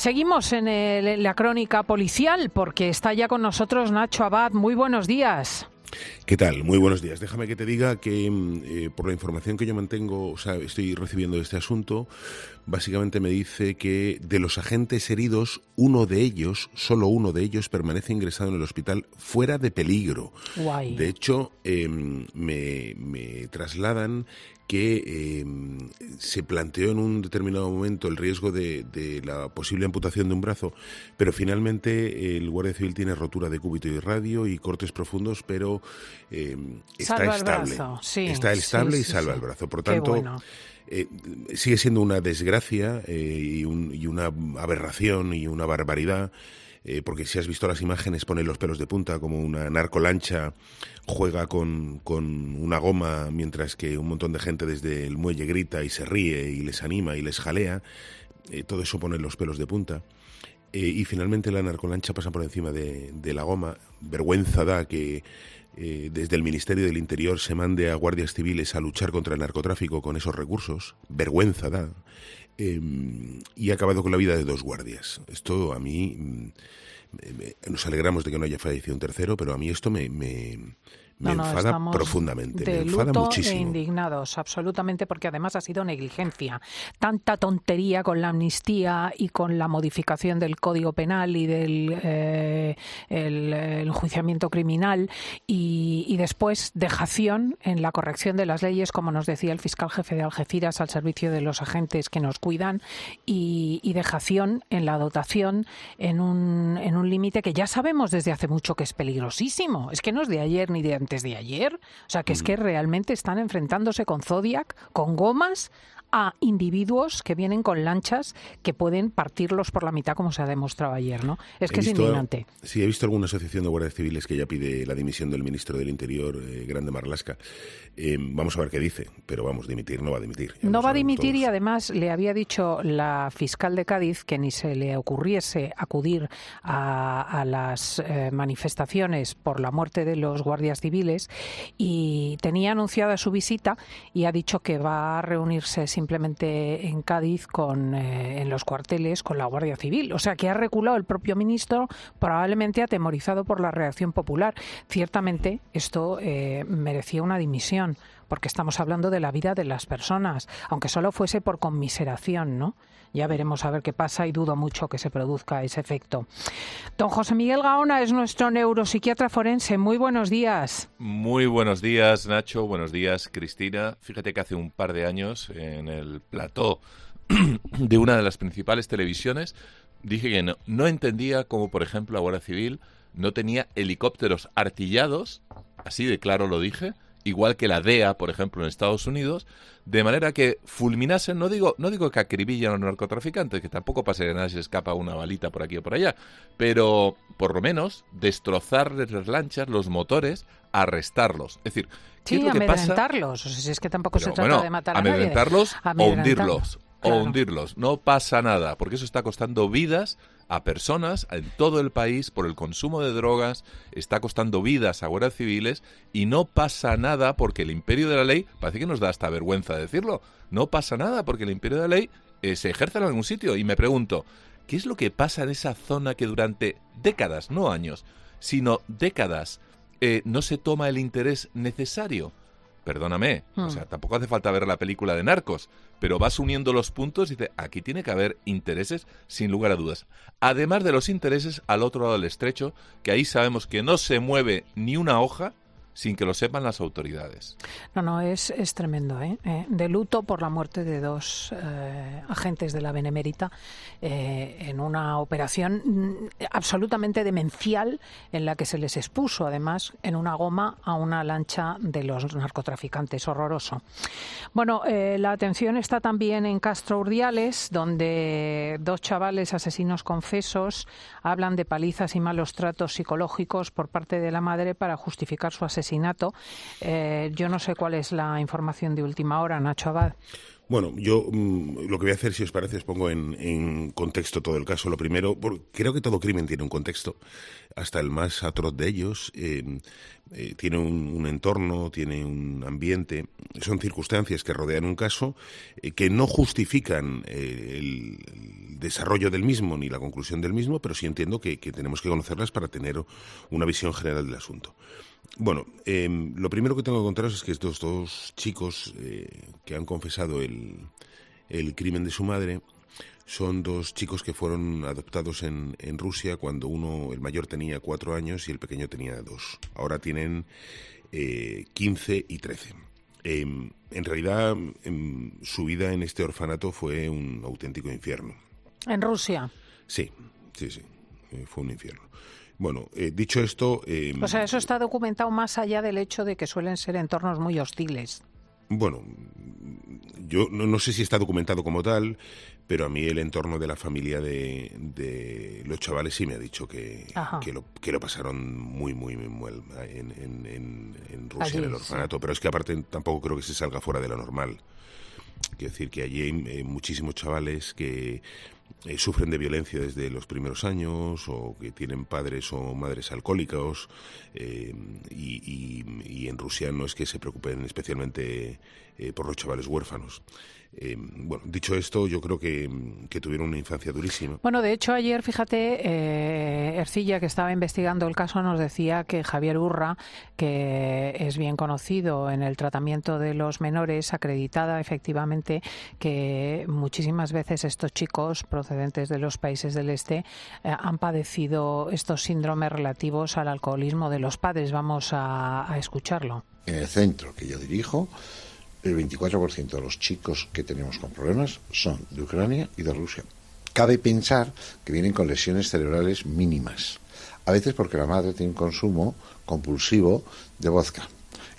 Seguimos en la crónica policial porque está ya con nosotros Nacho Abad. Muy buenos días. ¿Qué tal? Muy buenos días. Déjame que te diga que mm, eh, por la información que yo mantengo, o sea, estoy recibiendo de este asunto, básicamente me dice que de los agentes heridos, uno de ellos, solo uno de ellos, permanece ingresado en el hospital fuera de peligro. De hecho, me, me trasladan que em, se planteó en un determinado momento el riesgo de, la posible amputación de un brazo, pero finalmente el Guardia Civil tiene rotura de cúbito y radio y cortes profundos, pero em, está estable. está estable y salva el brazo. Por tanto, eh, sigue siendo una desgracia eh, y, y una aberración y una barbaridad eh, porque si has visto las imágenes pone los pelos de punta como una narcolancha juega con, con, una goma mientras que un montón de gente desde el muelle grita y se ríe y les anima y les jalea. Eh, todo eso pone los pelos de punta. Eh, y finalmente la narcolancha pasa por encima de, de la goma. Vergüenza da que desde el Ministerio del Interior se mande a guardias civiles a luchar contra el narcotráfico con esos recursos. Vergüenza da. Em, y ha acabado con la vida de dos guardias. Esto a mí, mm, nos alegramos de que no haya fallecido un tercero, pero a mí esto me, me enfada profundamente, de me enfada luto muchísimo. E indignados, absolutamente, porque además ha sido negligencia. Tanta tontería con la amnistía y con la modificación del Código Penal y del eh, el, enjuiciamiento criminal y, después dejación en la corrección de las leyes, como nos decía el fiscal jefe de Algeciras, al servicio de los agentes que nos cuidan y, y dejación en la dotación en un, en un límite que ya sabemos desde hace mucho que es peligrosísimo. Es que no es de ayer ni de antes de ayer. O sea, que es que realmente están enfrentándose con Zodiac, con gomas, a individuos que vienen con lanchas que pueden partirlos por la mitad, como se ha demostrado ayer, ¿no? Es que es indignante. Sí, he visto alguna asociación de guardias civiles que ya pide la dimisión del ministro del Interior, eh, Grande Marlasca. Eh, vamos a ver qué dice, pero vamos, dimitir no va a dimitir. No va a dimitir y además le había dicho la fiscal de Cádiz que ni se le ocurriese acudir a, las eh, manifestaciones por la muerte de los guardias civiles y tenía anunciada su visita y ha dicho que va a reunirse simplemente en Cádiz con eh, en los cuarteles con la Guardia Civil. O sea que ha reculado el propio ministro, probablemente atemorizado por la reacción popular. Ciertamente esto eh, merecía una dimisión, porque estamos hablando de la vida de las personas, aunque solo fuese por conmiseración, ¿no? Ya veremos a ver qué pasa y dudo mucho que se produzca ese efecto. Don José Miguel Gaona es nuestro neuropsiquiatra forense. Muy buenos días. Muy buenos días, Nacho. Buenos días, Cristina. Fíjate que hace un par de años en el plató de una de las principales televisiones dije que no, no entendía cómo, por ejemplo, la Guardia Civil no tenía helicópteros artillados, así de claro lo dije, igual que la DEA, por ejemplo, en Estados Unidos, de manera que fulminasen, no digo, no digo que acribillan a los narcotraficantes, que tampoco pase que nada se escapa una balita por aquí o por allá, pero por lo menos destrozarles las lanchas, los motores, arrestarlos. Es decir, ¿qué es lo que pasa? O sea, si es que tampoco se trata de matar a amedrentarlos o hundirlos. O hundirlos. No pasa nada, porque eso está costando vidas a personas en todo el país por el consumo de drogas, está costando vidas a guardias civiles y no pasa nada porque el imperio de la ley, parece que nos da hasta vergüenza decirlo, no pasa nada porque el imperio de la ley eh, se ejerce en algún sitio. Y me pregunto, ¿qué es lo que pasa en esa zona que durante décadas, no años, sino décadas, eh, no se toma el interés necesario? Perdóname, o hmm. sea, tampoco hace falta ver la película de Narcos, pero vas uniendo los puntos y dice, aquí tiene que haber intereses sin lugar a dudas. Además de los intereses al otro lado del estrecho, que ahí sabemos que no se mueve ni una hoja sin que lo sepan las autoridades. No, no, es, es tremendo. ¿eh? ¿eh? de luto por la muerte de dos eh, agentes de la Benemérita eh, en una operación mm, absolutamente demencial en la que se les expuso, además, en una goma a una lancha de los narcotraficantes. Horroroso. Bueno, la atención está también en Castro Urdiales, donde dos chavales asesinos confesos hablan de palizas y malos tratos psicológicos por parte de la madre para justificar su asesinato asesinato. Eh, yo no sé cuál es la información de última hora, Nacho Abad. Bueno, yo mm, lo que voy a hacer, si os parece, os pongo en, contexto todo el caso. Lo primero, porque creo que todo crimen tiene un contexto, hasta el más atroz de ellos. Eh, eh, tiene un, entorno, tiene un ambiente, son circunstancias que rodean un caso que no justifican el, desarrollo del mismo ni la conclusión del mismo, pero sí entiendo que tenemos que conocerlas para tener una visión general del asunto. Bueno, em, lo primero que tengo que contaros es que estos dos chicos eh, que han confesado el, el, crimen de su madre son dos chicos que fueron adoptados en, en, Rusia cuando uno, el mayor tenía cuatro años y el pequeño tenía dos. Ahora tienen eh, 15 y 13. Em, en realidad, em, su vida en este orfanato fue un auténtico infierno. ¿En Rusia? Sí, sí, sí. Eh, fue un infierno. Bueno, eh, dicho esto... Eh, o sea, eso está documentado más allá del hecho de que suelen ser entornos muy hostiles. Bueno, yo no, sé si está documentado como tal, pero a mí el entorno de la familia de, los chavales sí me ha dicho que, que, lo, que lo pasaron muy, muy, muy mal en, Rusia, en el orfanato. Pero es que aparte tampoco creo que se salga fuera de lo normal. Quiero decir que allí hay muchísimos chavales que eh, sufren de violencia desde los primeros años o que tienen padres o madres alcohólicos eh, y, en Rusia no es que se preocupen especialmente eh, por los chavales huérfanos. Eh, bueno, dicho esto, yo creo que, tuvieron una infancia durísima. Bueno, de hecho, ayer, fíjate, eh, Ercilla, que estaba investigando el caso, nos decía que Javier Urra, que es bien conocido en el tratamiento de los menores, acreditada efectivamente que muchísimas veces estos chicos procedentes de los países del este eh, han padecido estos síndromes relativos al alcoholismo de los padres. Vamos a escucharlo. En el centro que yo dirijo, el 24% de los chicos que tenemos con problemas son de Ucrania y de Rusia. Cabe pensar que vienen con lesiones cerebrales mínimas, a veces porque la madre tiene un consumo compulsivo de vodka.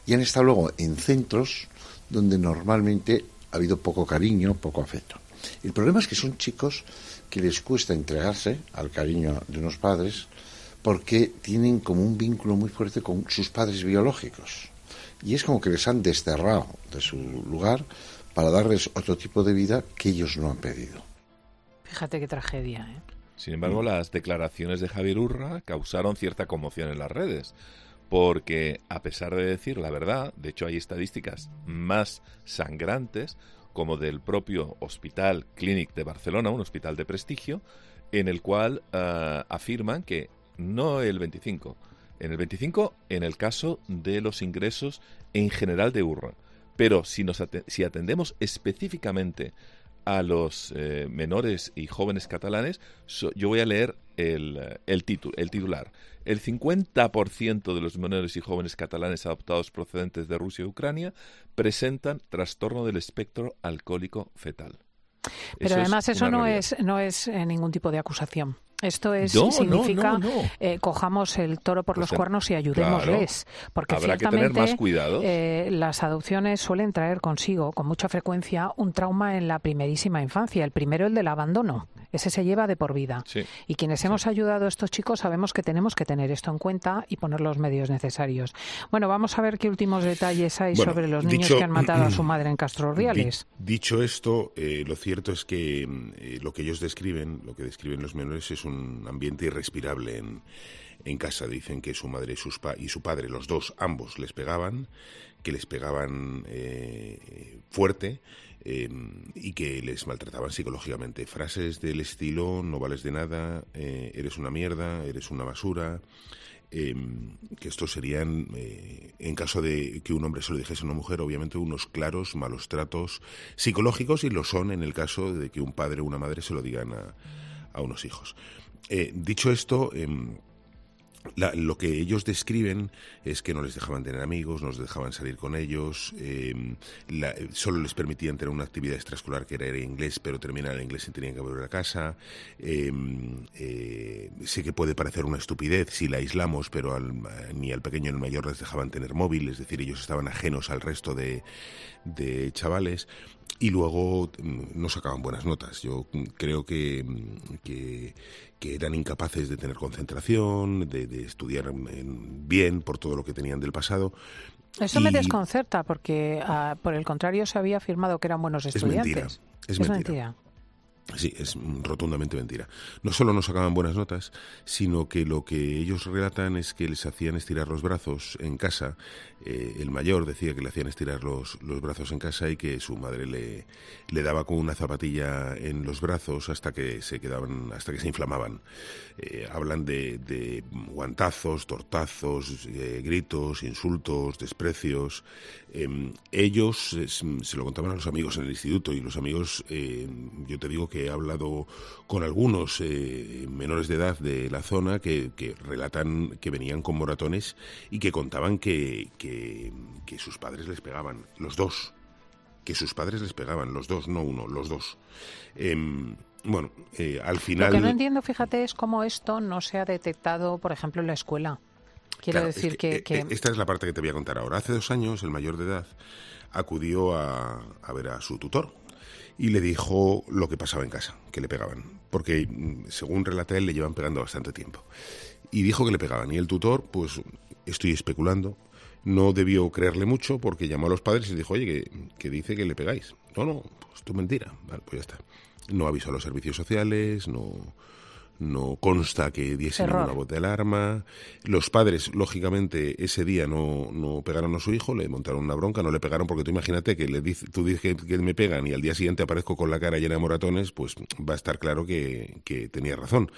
Y han estado luego en centros donde normalmente ha habido poco cariño, poco afecto. El problema es que son chicos que les cuesta entregarse al cariño de unos padres porque tienen como un vínculo muy fuerte con sus padres biológicos y es como que les han desterrado de su lugar para darles otro tipo de vida que ellos no han pedido. Fíjate qué tragedia, ¿eh? Sin embargo, las declaraciones de Javier Urra causaron cierta conmoción en las redes, porque a pesar de decir la verdad, de hecho hay estadísticas más sangrantes, como del propio Hospital Clínic de Barcelona, un hospital de prestigio, en el cual eh, afirman que no el 25, en el 25 en el caso de los ingresos en general de URRA. Pero si, nos si atendemos específicamente a los eh, menores y jóvenes catalanes, yo voy a leer el, el, el titular. El 50% de los menores y jóvenes catalanes adoptados procedentes de Rusia y Ucrania presentan trastorno del espectro alcohólico fetal. Pero además eso no es, no es eh, ningún tipo de acusación. Esto es, significa eh, cojamos el toro por pues los cuernos y ayudémosles. porque ciertamente eh, las adopciones suelen traer consigo con mucha frecuencia un trauma en la primerísima infancia. El primero, el del abandono. Ese se lleva de por vida. Y quienes hemos ayudado a estos chicos sabemos que tenemos que tener esto en cuenta y poner los medios necesarios. Bueno, vamos a ver qué últimos detalles hay sobre los niños que han matado a su madre en Castro Riales. dicho esto, eh, lo cierto es que lo que ellos describen, lo que describen los menores es un un ambiente irrespirable en, en casa. Dicen que su madre y, sus y su padre, los dos, ambos, les pegaban, que les pegaban eh, fuerte em, y que les maltrataban psicológicamente. Frases del estilo, no vales de nada, eh, eres una mierda, eres una basura. Em, que estos serían, eh, en caso de que un hombre se lo dijese a una mujer, obviamente unos claros malos tratos psicológicos y lo son en el caso de que un padre o una madre se lo digan a, a unos hijos. Eh, dicho esto, em, lo que ellos describen es que no les dejaban tener amigos, no les dejaban salir con ellos, em, solo les permitían tener una actividad extraescolar que era inglés, pero terminar el inglés y tenían que volver a casa. Em, eh, sé que puede parecer una estupidez si la aislamos, pero ni al pequeño ni al mayor les dejaban tener móvil, es decir, ellos estaban ajenos al resto de, de chavales y luego mm, no sacaban buenas notas. Yo creo que, mm, que, eran incapaces de tener concentración, de, estudiar bien por todo lo que tenían del pasado Eso me desconcerta porque, ah, por el contrario, se había afirmado que eran buenos estudiantes. Es mentira. Es, mentira. Sí, es rotundamente mentira. No solo no sacaban buenas notas, sino que lo que ellos relatan es que les hacían estirar los brazos en casa. Eh, el mayor decía que le hacían estirar los, los, brazos en casa y que su madre le, le, daba con una zapatilla en los brazos hasta que se quedaban, hasta que se inflamaban. Eh, hablan de, guantazos, tortazos, eh, gritos, insultos, desprecios. Em, ellos se lo contaban a los amigos en el instituto y los amigos, yo te digo que he hablado con algunos eh, menores de edad de la zona que, relatan que venían con moratones y que contaban que, que, sus padres les pegaban, los dos, que sus padres les pegaban, los dos, no uno, los dos. Em, bueno, eh, al final... Lo que no entiendo, fíjate, es cómo esto no se ha detectado, por ejemplo, en la escuela. Quiero decir que, eh, Esta es la parte que te voy a contar ahora. Hace dos años, el mayor de edad acudió a, a ver a su tutor, y le dijo lo que pasaba en casa, que le pegaban, porque mm, según relata él le llevan pegando bastante tiempo. Y dijo que le pegaban y el tutor, pues estoy especulando, no debió creerle mucho porque llamó a los padres y dijo, oye, que, dice que le pegáis. No, no, pues es mentira. Vale, pues ya está. No avisó a los servicios sociales, no, no consta que diesen una voz de alarma. Los padres, lógicamente, ese día no, no pegaron a su hijo, le montaron una bronca, no le pegaron porque tú imagínate que le dice, tú dices que, me pegan y al día siguiente aparezco con la cara llena de moratones, pues va a estar claro que, que tenía razón.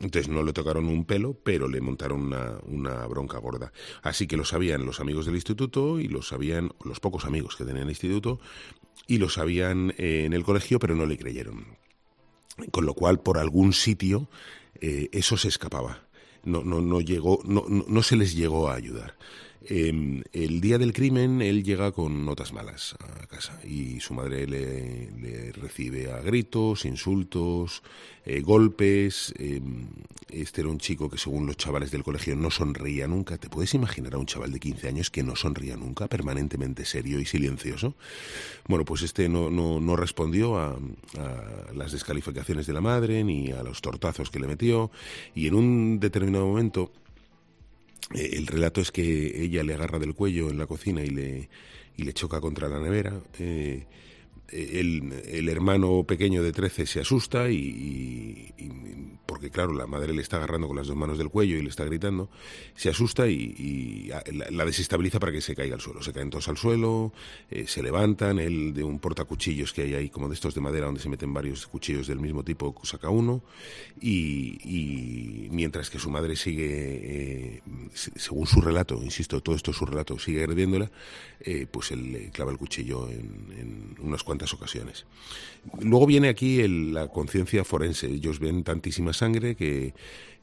Entonces no le tocaron un pelo, pero le montaron una, una bronca gorda. Así que lo sabían los amigos del instituto y lo sabían los pocos amigos que tenían el instituto y lo sabían eh, en el colegio, pero no le creyeron con lo cual por algún sitio eh, eso se escapaba. No, no, no, llegó, no, no, se les llegó a ayudar. Em, el día del crimen él llega con notas malas a casa y su madre le, recibe a gritos, insultos, eh, golpes. Em, este era un chico que según los chavales del colegio no sonreía nunca. ¿Te puedes imaginar a un chaval de 15 años que no sonría nunca, permanentemente serio y silencioso? Bueno, pues este no, no, no respondió a, a las descalificaciones de la madre ni a los tortazos que le metió y en un determinado momento eh, el relato es que ella le agarra del cuello en la cocina y le, y le choca contra la nevera. Eh, el, el, hermano pequeño de 13 se asusta y, porque claro, la madre le está agarrando con las dos manos del cuello y le está gritando, se asusta y, la, desestabiliza para que se caiga al suelo. Se caen todos al suelo, eh, se levantan, él de un portacuchillos que hay ahí, como de estos de madera, donde se meten varios cuchillos del mismo tipo, saca uno, y, mientras que su madre sigue, eh, según su relato, insisto, todo esto es su relato, sigue agrediéndola, eh, pues él le clava el cuchillo en, en unas cuantas ocasiones. Luego viene aquí la conciencia forense. Ellos ven tantísima sangre que,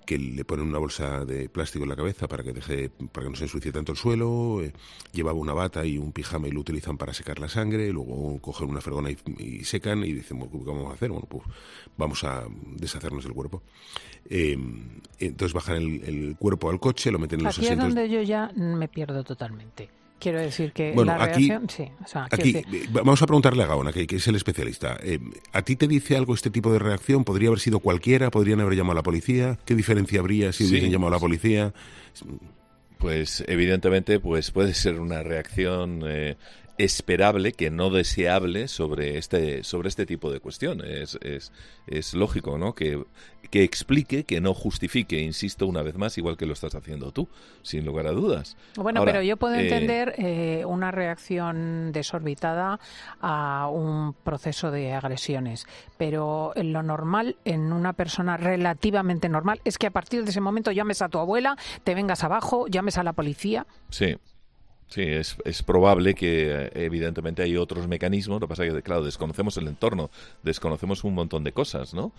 que le ponen una bolsa de plástico en la cabeza para que deje para que no se ensucie tanto el suelo eh, llevaba una bata y un pijama y lo utilizan para secar la sangre luego cogen una fregona y, secan y dicen ¿qué vamos a hacer? bueno pues vamos a deshacernos del cuerpo eh, entonces bajan el, cuerpo al coche lo meten en los asientos es donde yo ya me pierdo totalmente Quiero decir que la reacción, sí. aquí vamos a preguntarle a Gaona, que, es el especialista. Eh, ¿A ti te dice algo este tipo de reacción? ¿Podría haber sido cualquiera? ¿Podrían haber llamado a la policía? ¿Qué diferencia habría si hubiesen llamado a la policía? Pues evidentemente, pues puede ser una reacción eh, esperable que no deseable sobre este sobre este tipo de cuestiones. Es, es, lógico no que, que explique que no justifique insisto una vez más igual que lo estás haciendo tú sin lugar a dudas. Bueno pero yo puedo eh, entender eh, una reacción desorbitada a un proceso de agresiones pero lo normal en una persona relativamente normal es que a partir de ese momento llames a tu abuela te vengas abajo llames a la policía. Sí Sí, es, es probable que eh, evidentemente hay otros mecanismos, lo que pasa es que, claro, desconocemos el entorno, desconocemos un montón de cosas, ¿no?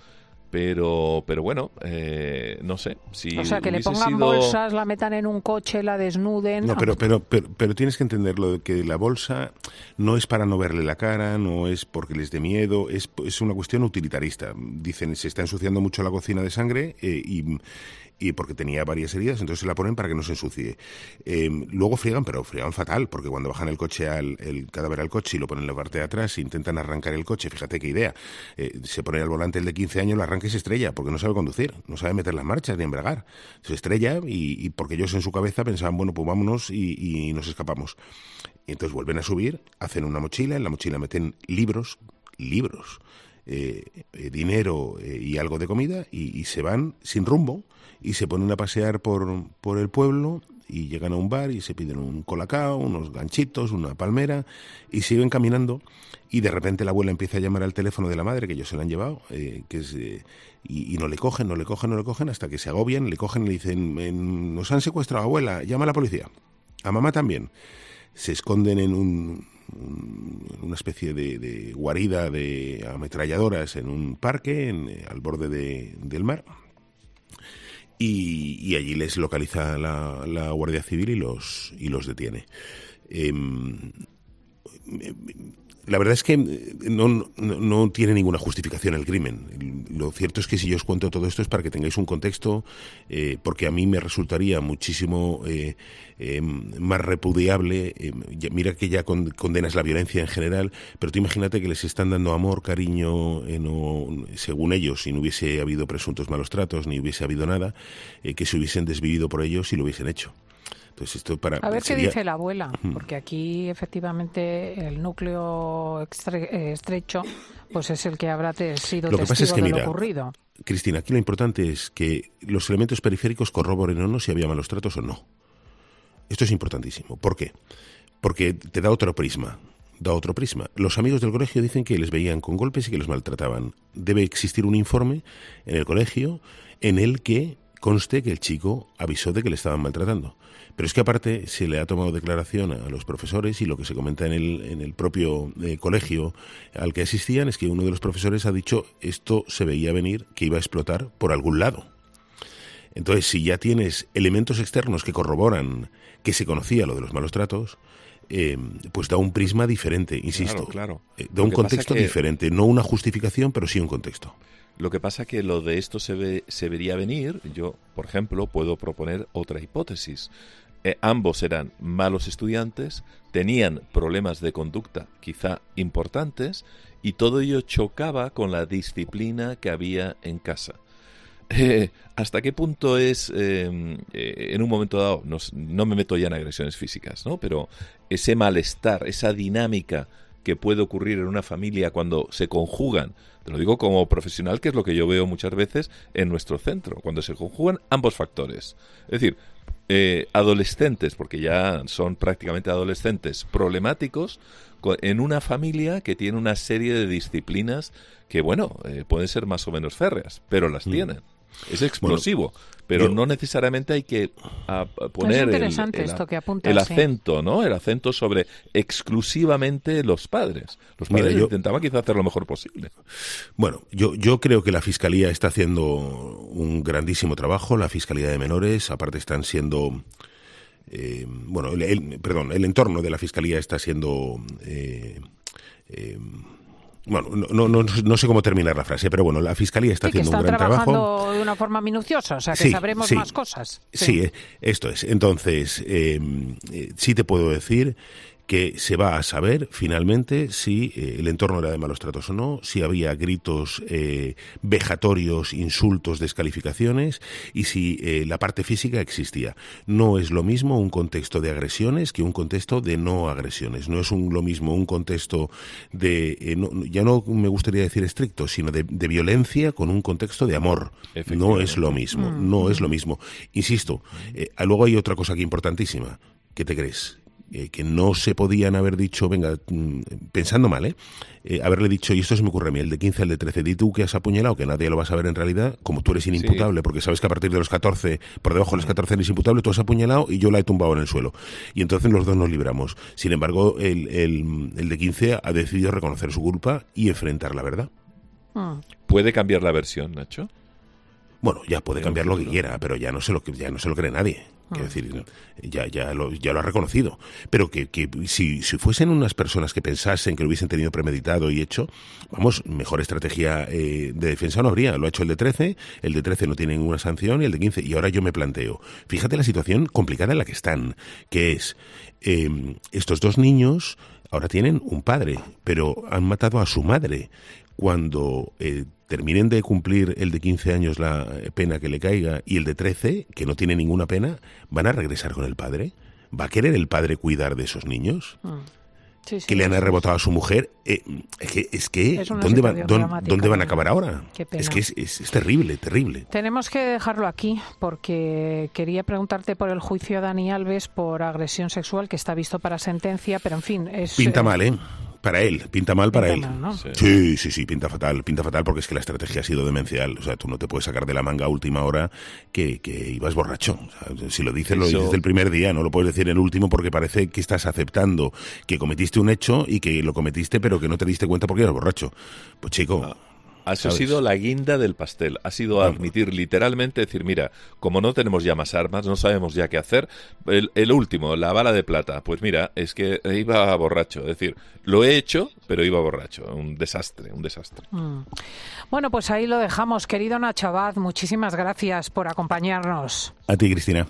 Pero, pero bueno, eh, no sé. Si o sea, que le pongan bolsas, la metan en un coche, la desnuden. No, pero, pero, pero, tienes que entenderlo, que la bolsa no es para no verle la cara, no es porque les dé miedo, es, es una cuestión utilitarista. Dicen, se está ensuciando mucho la cocina de sangre eh, y y porque tenía varias heridas, entonces se la ponen para que no se ensucie. Em, luego friegan, pero friegan fatal, porque cuando bajan el coche al cadáver al coche y lo ponen en la parte de atrás intentan arrancar el coche, fíjate qué idea, eh, se pone al volante el de 15 años, lo arranca y se estrella, porque no sabe conducir, no sabe meter las marchas ni embragar. Se estrella y, porque ellos en su cabeza pensaban, bueno, pues vámonos y, nos escapamos. Y entonces vuelven a subir, hacen una mochila, en la mochila meten libros, libros, eh, eh, dinero y algo de comida y, se van sin rumbo y se ponen a pasear por, por el pueblo y llegan a un bar y se piden un colacao, unos ganchitos, una palmera y siguen caminando y de repente la abuela empieza a llamar al teléfono de la madre que ellos se la han llevado eh, que es, eh, y, no le cogen, no le cogen, no le cogen hasta que se agobian, le cogen y le dicen nos han secuestrado abuela, llama a la policía, a mamá también. Se esconden en un, una especie de, guarida de ametralladoras en un parque eh, al borde de, del mar y, allí les localiza la, Guardia Civil y los, y los detiene. Em, la verdad es que no, no, tiene ninguna justificación el crimen. Lo cierto es que si yo os cuento todo esto es para que tengáis un contexto, eh, porque a mí me resultaría muchísimo eh, eh, más repudiable. mira que ya condenas la violencia en general, pero tú imagínate que les están dando amor, cariño, según ellos, si no hubiese habido presuntos malos tratos, ni hubiese habido nada, que se hubiesen desvivido por ellos y lo hubiesen hecho a ver qué dice la abuela, porque aquí efectivamente el núcleo estrecho pues es el que habrá sido lo que pasa es que, mira, ocurrido. Cristina, aquí lo importante es que los elementos periféricos corroboren o no si había malos tratos o no. Esto es importantísimo. ¿Por qué? Porque te da otro prisma. Da otro prisma. Los amigos del colegio dicen que les veían con golpes y que los maltrataban. Debe existir un informe en el colegio en el que conste que el chico avisó de que le estaban maltratando. Pero es que aparte se le ha tomado declaración a los profesores y lo que se comenta en el, en el propio eh, colegio al que asistían es que uno de los profesores ha dicho esto se veía venir, que iba a explotar por algún lado. Entonces, si ya tienes elementos externos que corroboran que se conocía lo de los malos tratos, eh, pues da un prisma diferente, insisto. Claro, eh, da un contexto diferente, no una justificación, pero sí un contexto. Lo que pasa que lo de esto se, ve, se vería venir, yo, por ejemplo, puedo proponer otra hipótesis. Eh, ambos eran malos estudiantes, tenían problemas de conducta quizá importantes y todo ello chocaba con la disciplina que había en casa. Eh, ¿Hasta qué punto es, em, eh, en un momento dado, no, no, me meto ya en agresiones físicas, ¿no? pero ese malestar, esa dinámica que puede ocurrir en una familia cuando se conjugan, te lo digo como profesional, que es lo que yo veo muchas veces en nuestro centro, cuando se conjugan ambos factores. Es decir, eh, adolescentes, porque ya son prácticamente adolescentes, problemáticos en una familia que tiene una serie de disciplinas que, bueno, eh, pueden ser más o menos férreas, pero las mm. tienen. Es explosivo, pero no necesariamente hay que poner el, el, acento, ¿no? El acento sobre exclusivamente los padres. Los padres intentaban quizá hacer lo mejor posible. Bueno, yo, yo creo que la Fiscalía está haciendo un grandísimo trabajo, la Fiscalía de Menores, aparte están siendo... Eh, bueno, el, perdón, el entorno de la Fiscalía está siendo... Eh, eh, bueno, no, no, no, sé cómo terminar la frase, pero bueno, la Fiscalía está haciendo un gran trabajo. de una forma minuciosa, o sea, que sabremos más cosas. Sí. Eh, esto es. Entonces, eh, eh, sí te puedo decir que se va a saber finalmente si eh, el entorno era de malos tratos o no, si había gritos eh, vejatorios, insultos, descalificaciones y si eh, la parte física existía. No es lo mismo un contexto de agresiones que un contexto de no agresiones. No es un, lo mismo un contexto de, ya no me gustaría decir estricto, sino de, violencia con un contexto de amor. No es lo mismo, mm. no es lo mismo. Insisto, luego hay otra cosa que importantísima. ¿Qué te crees? Eh, que no se podían haber dicho, venga, mm, pensando mal, ¿eh? ¿eh? haberle dicho, y esto se me ocurre a mí, el de 15 al de 13, di tú que has apuñalado, que nadie lo va a saber en realidad, como tú eres inimputable, porque sabes que a partir de los 14, por debajo de los 14 eres imputable, tú has apuñalado y yo la he tumbado en el suelo. Y entonces los dos nos libramos. Sin embargo, el, el, el de 15 ha decidido reconocer su culpa y enfrentar la verdad. Hmm. ¿Puede cambiar la versión, Nacho? Bueno, ya puede cambiar lo que quiera, pero ya no se lo, ya no se lo cree nadie Quiero decir, ya, ya, lo, ya lo ha reconocido. Pero que, que si, si, fuesen unas personas que pensasen que lo hubiesen tenido premeditado y hecho, vamos, mejor estrategia eh, de defensa no habría. Lo ha hecho el de 13, el de 13 no tiene ninguna sanción y el de 15. Y ahora yo me planteo, fíjate la situación complicada en la que están, que es em, estos dos niños ahora tienen un padre, pero han matado a su madre. Cuando eh, terminen de cumplir el de 15 años la pena que le caiga y el de 13, que no tiene ninguna pena, ¿van a regresar con el padre? ¿Va a querer el padre cuidar de esos niños? Mm. que le han rebotado a su mujer. Eh, es que, ¿dónde, ¿dónde, van a acabar ahora? Es que es, es, terrible, terrible. Tenemos que dejarlo aquí porque quería preguntarte por el juicio a Dani Alves por agresión sexual que está visto para sentencia, pero en fin. Es, Pinta mal, ¿eh? Para él, pinta mal para él. sí. sí. sí, pinta fatal, pinta fatal porque es que la estrategia ha sido demencial. O sea, tú no te puedes sacar de la manga a última hora que, que ibas borracho. si lo dices, lo dices el primer día, no lo puedes decir el último porque parece que estás aceptando que cometiste un hecho y que lo cometiste pero que no te diste cuenta porque eras borracho. Pues chico... Ah. Ha sido la guinda del pastel. Ha sido admitir literalmente, decir, mira, como no tenemos ya más armas, no sabemos ya qué hacer. El, último, la bala de plata. Pues mira, es que iba borracho. Es decir, lo he hecho, pero iba borracho. Un desastre, un desastre. Mm. Bueno, pues ahí lo dejamos. Querido Nacho Abad, muchísimas gracias por acompañarnos. A ti, Cristina.